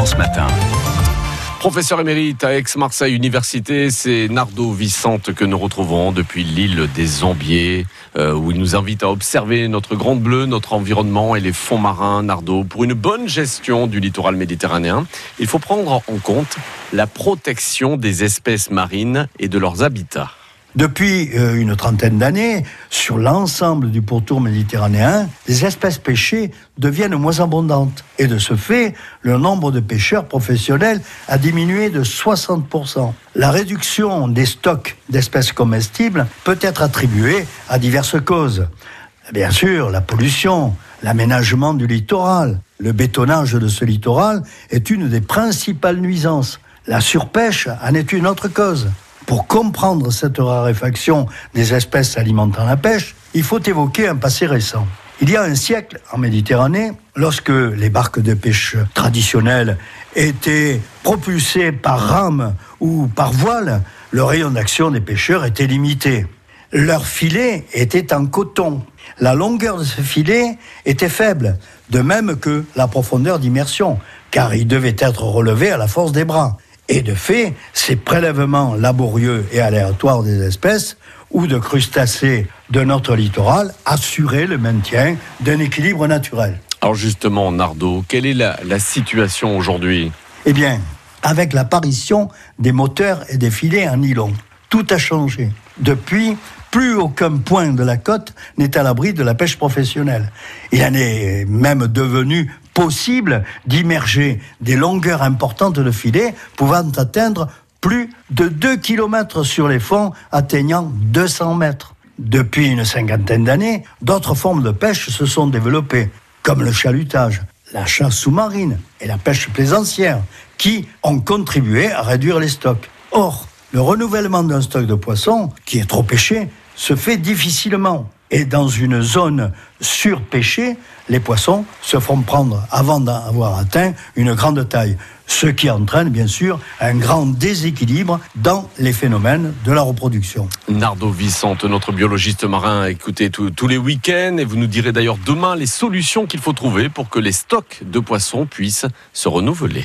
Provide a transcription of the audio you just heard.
France Matin. Professeur émérite à Aix-Marseille Université, c'est Nardo Vicente que nous retrouvons depuis l'île des Zombiers, euh, où il nous invite à observer notre grande bleue, notre environnement et les fonds marins. Nardo, pour une bonne gestion du littoral méditerranéen, il faut prendre en compte la protection des espèces marines et de leurs habitats. Depuis euh, une trentaine d'années, sur l'ensemble du pourtour méditerranéen, les espèces pêchées deviennent moins abondantes. Et de ce fait, le nombre de pêcheurs professionnels a diminué de 60%. La réduction des stocks d'espèces comestibles peut être attribuée à diverses causes. Bien sûr, la pollution, l'aménagement du littoral, le bétonnage de ce littoral est une des principales nuisances. La surpêche en est une autre cause. Pour comprendre cette raréfaction des espèces alimentant la pêche, il faut évoquer un passé récent. Il y a un siècle, en Méditerranée, lorsque les barques de pêche traditionnelles étaient propulsées par rame ou par voile, le rayon d'action des pêcheurs était limité. Leur filet était en coton. La longueur de ce filet était faible, de même que la profondeur d'immersion, car il devait être relevé à la force des bras. Et de fait, ces prélèvements laborieux et aléatoires des espèces ou de crustacés de notre littoral assuraient le maintien d'un équilibre naturel. Alors justement, Nardo, quelle est la, la situation aujourd'hui? Eh bien, avec l'apparition des moteurs et des filets en nylon, tout a changé. Depuis, plus aucun point de la côte n'est à l'abri de la pêche professionnelle. Il en est même devenu possible d'immerger des longueurs importantes de filets pouvant atteindre plus de 2 km sur les fonds atteignant 200 mètres. Depuis une cinquantaine d'années, d'autres formes de pêche se sont développées, comme le chalutage, la chasse sous-marine et la pêche plaisancière, qui ont contribué à réduire les stocks. Or, le renouvellement d'un stock de poissons qui est trop pêché se fait difficilement. Et dans une zone surpêchée, les poissons se font prendre avant d'avoir atteint une grande taille, ce qui entraîne bien sûr un grand déséquilibre dans les phénomènes de la reproduction. Nardo Vicente, notre biologiste marin, écoutez tous les week-ends et vous nous direz d'ailleurs demain les solutions qu'il faut trouver pour que les stocks de poissons puissent se renouveler.